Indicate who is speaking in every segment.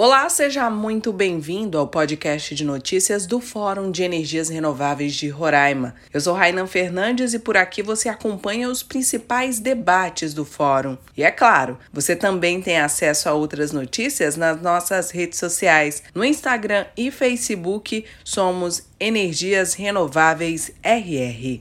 Speaker 1: Olá, seja muito bem-vindo ao podcast de notícias do Fórum de Energias Renováveis de Roraima. Eu sou Rainan Fernandes e por aqui você acompanha os principais debates do fórum. E é claro, você também tem acesso a outras notícias nas nossas redes sociais. No Instagram e Facebook somos Energias Renováveis RR.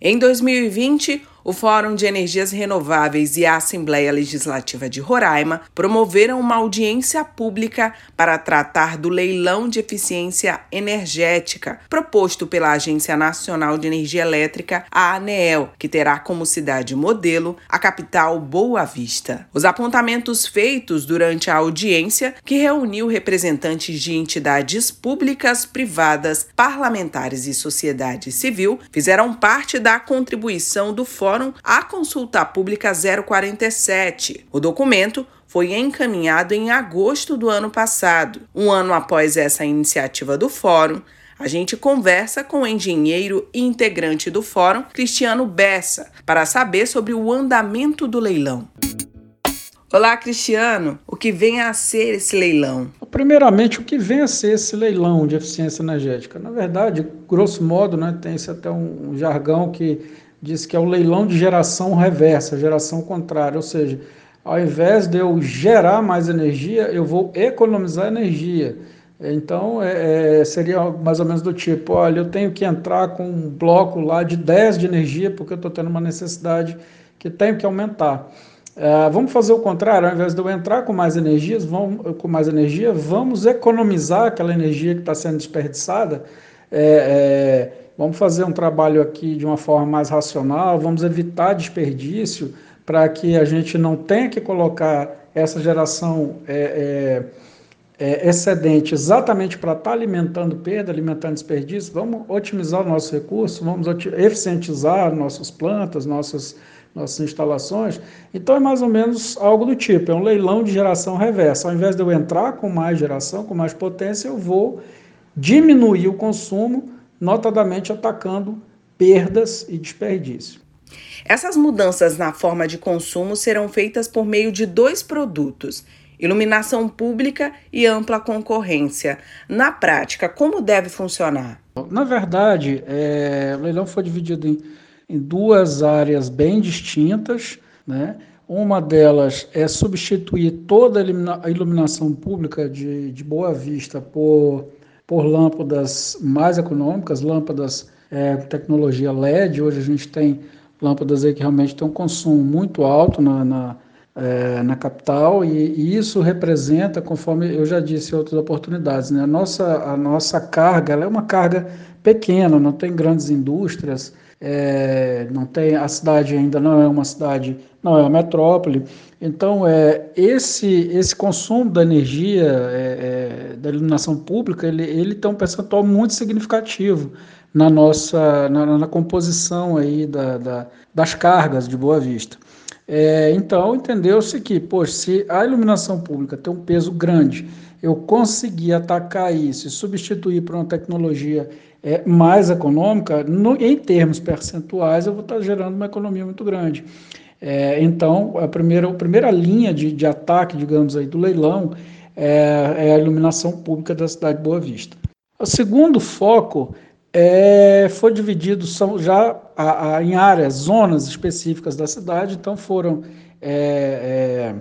Speaker 1: Em 2020, o Fórum de Energias Renováveis e a Assembleia Legislativa de Roraima promoveram uma audiência pública para tratar do leilão de eficiência energética proposto pela Agência Nacional de Energia Elétrica, a ANEEL, que terá como cidade modelo a capital Boa Vista. Os apontamentos feitos durante a audiência, que reuniu representantes de entidades públicas, privadas, parlamentares e sociedade civil, fizeram parte da contribuição do Fórum Fórum à Consulta Pública 047. O documento foi encaminhado em agosto do ano passado. Um ano após essa iniciativa do Fórum, a gente conversa com o engenheiro e integrante do Fórum, Cristiano Bessa, para saber sobre o andamento do leilão. Olá, Cristiano. O que vem a ser esse leilão?
Speaker 2: Primeiramente, o que vem a ser esse leilão de eficiência energética? Na verdade, grosso modo, né, tem esse até um jargão que diz que é o leilão de geração reversa, geração contrária, ou seja, ao invés de eu gerar mais energia, eu vou economizar energia. Então, é, é, seria mais ou menos do tipo, olha, eu tenho que entrar com um bloco lá de 10 de energia, porque eu estou tendo uma necessidade que tenho que aumentar. É, vamos fazer o contrário, ao invés de eu entrar com mais energias, vamos, com mais energia, vamos economizar aquela energia que está sendo desperdiçada. É, é Vamos fazer um trabalho aqui de uma forma mais racional, vamos evitar desperdício para que a gente não tenha que colocar essa geração é, é, é, excedente exatamente para estar tá alimentando perda, alimentando desperdício. Vamos otimizar o nosso recurso, vamos eficientizar nossas plantas, nossas, nossas instalações. Então é mais ou menos algo do tipo, é um leilão de geração reversa. Ao invés de eu entrar com mais geração, com mais potência, eu vou diminuir o consumo notadamente atacando perdas e desperdício.
Speaker 1: Essas mudanças na forma de consumo serão feitas por meio de dois produtos: iluminação pública e ampla concorrência. Na prática, como deve funcionar?
Speaker 2: Na verdade, é, o leilão foi dividido em, em duas áreas bem distintas. Né? Uma delas é substituir toda a iluminação pública de, de Boa Vista por por lâmpadas mais econômicas, lâmpadas é, tecnologia LED. Hoje a gente tem lâmpadas aí que realmente têm um consumo muito alto na, na, é, na capital e, e, isso representa, conforme eu já disse em outras oportunidades, né, a, nossa, a nossa carga é uma carga pequena, não tem grandes indústrias, é, não tem a cidade ainda não é uma cidade, não é uma metrópole. Então, é, esse, esse consumo da energia, é, é, da iluminação pública, ele, ele tem um percentual muito significativo na nossa na, na composição aí da, da, das cargas de Boa Vista. É, então, entendeu-se que, poxa, se a iluminação pública tem um peso grande, eu conseguir atacar isso e substituir por uma tecnologia é, mais econômica, no, em termos percentuais, eu vou estar gerando uma economia muito grande. É, então, a primeira, a primeira linha de, de ataque, digamos aí, do leilão é, é, a iluminação pública da cidade de Boa Vista. O segundo foco é, foi dividido são já a, a, em áreas, zonas específicas da cidade, então foram é,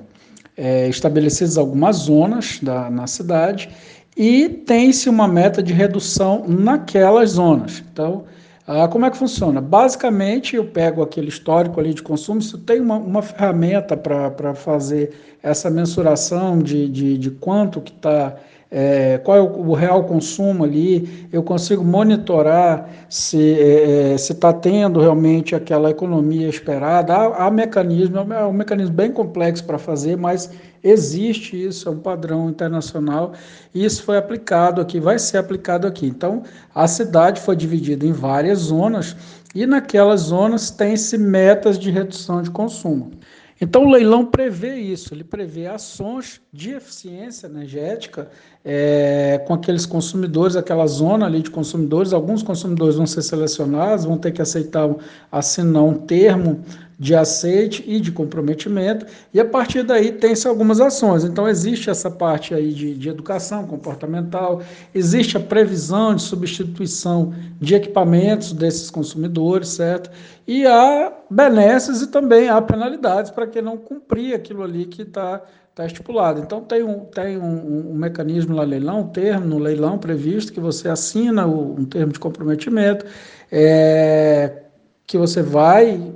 Speaker 2: é, é estabelecidas algumas zonas da, na cidade e tem-se uma meta de redução naquelas zonas. Então, ah, como é que funciona? Basicamente, eu pego aquele histórico ali de consumo, se tenho uma, uma ferramenta para fazer essa mensuração de, de, de quanto que está é, qual é o, o, real consumo ali, eu consigo monitorar se é, é está tendo realmente aquela economia esperada. Há, há mecanismo, é um mecanismo bem complexo para fazer, mas existe isso, é um padrão internacional, e isso foi aplicado aqui, vai ser aplicado aqui. Então, a cidade foi dividida em várias zonas, e naquelas zonas tem-se metas de redução de consumo. Então, o leilão prevê isso, ele prevê ações de eficiência energética é, com aqueles consumidores, aquela zona ali de consumidores. Alguns consumidores vão ser selecionados, vão ter que aceitar, assinar um termo de aceite e de comprometimento, e a partir daí tem-se algumas ações. Então, existe essa parte aí de, de educação comportamental, existe a previsão de substituição de equipamentos desses consumidores, certo? E há benesses e também há penalidades para quem não cumprir aquilo ali que está tá estipulado. Então, tem, um, tem um, um, mecanismo lá leilão, um termo no leilão previsto, que você assina o, um termo de comprometimento, é, que você vai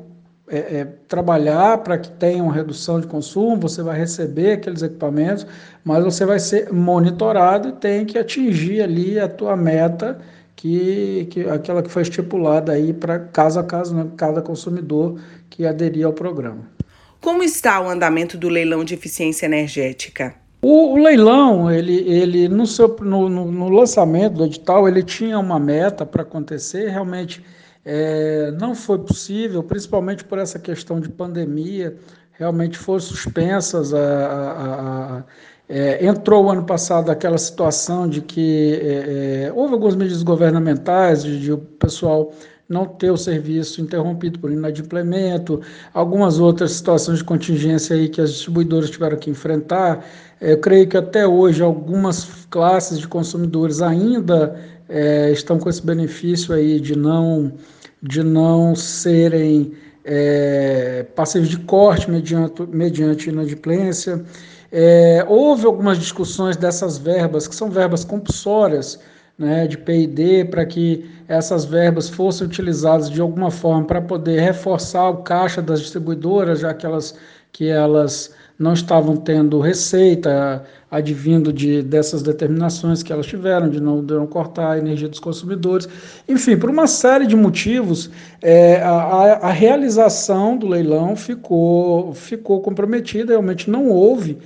Speaker 2: é, é, trabalhar para que tenha uma redução de consumo, você vai receber aqueles equipamentos, mas você vai ser monitorado e tem que atingir ali a tua meta, que, que aquela que foi estipulada aí para caso a caso, né, cada consumidor que aderir ao programa.
Speaker 1: Como está o andamento do leilão de eficiência energética?
Speaker 2: O, o leilão, ele, ele no, seu, no, no, no lançamento do edital, ele tinha uma meta para acontecer, realmente é, não foi possível, principalmente por essa questão de pandemia, realmente foram suspensas. A, a, a é, entrou ano passado aquela situação de que é, é, houve algumas medidas governamentais de, de o pessoal não ter o serviço interrompido por inadimplemento, algumas outras situações de contingência aí que as distribuidoras tiveram que enfrentar. É, eu creio que até hoje algumas classes de consumidores ainda é, estão com esse benefício aí de não, de não serem é, passivos de corte mediante, mediante inadimplência. É, houve algumas discussões dessas verbas, que são verbas compulsórias, né, de PID, para que essas verbas fossem utilizadas de alguma forma para poder reforçar o caixa das distribuidoras, já que elas, que elas não estavam tendo receita advindo de, dessas determinações que elas tiveram, de não, de não cortar a energia dos consumidores. Enfim, por uma série de motivos, é, a, a realização do leilão ficou, ficou comprometida, realmente não houve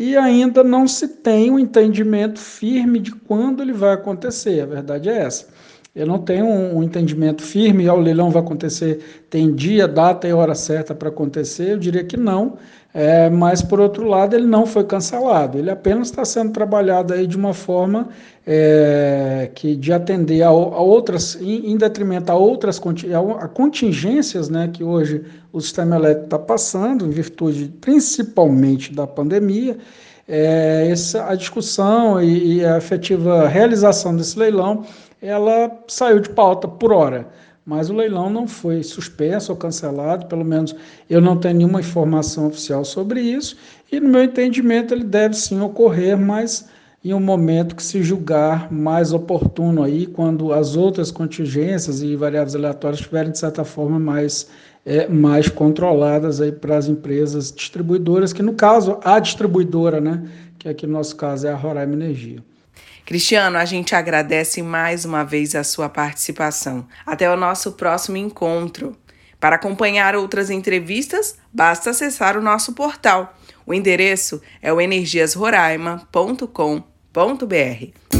Speaker 2: e ainda não se tem um entendimento firme de quando ele vai acontecer. A verdade é essa. Eu não tenho um, entendimento firme, o leilão vai acontecer, tem dia, data e hora certa para acontecer, eu diria que não, é, mas por outro lado ele não foi cancelado, ele apenas está sendo trabalhado aí de uma forma é, que de atender a, a outras, em, em, detrimento a outras a, a contingências né, que hoje o sistema elétrico está passando, em virtude principalmente da pandemia, é, essa, a discussão e, e a efetiva realização desse leilão ela saiu de pauta por hora, mas o leilão não foi suspenso ou cancelado, pelo menos eu não tenho nenhuma informação oficial sobre isso, e no meu entendimento ele deve sim ocorrer, mas em um momento que se julgar mais oportuno aí, quando as outras contingências e variáveis aleatórias estiverem, de certa forma, mais, é, mais controladas aí para as empresas distribuidoras, que no caso, a distribuidora, né, que aqui no nosso caso é a Roraima Energia.
Speaker 1: Cristiano, a gente agradece mais uma vez a sua participação. Até o nosso próximo encontro. Para acompanhar outras entrevistas, basta acessar o nosso portal. O endereço é o energiasroraima.com.br.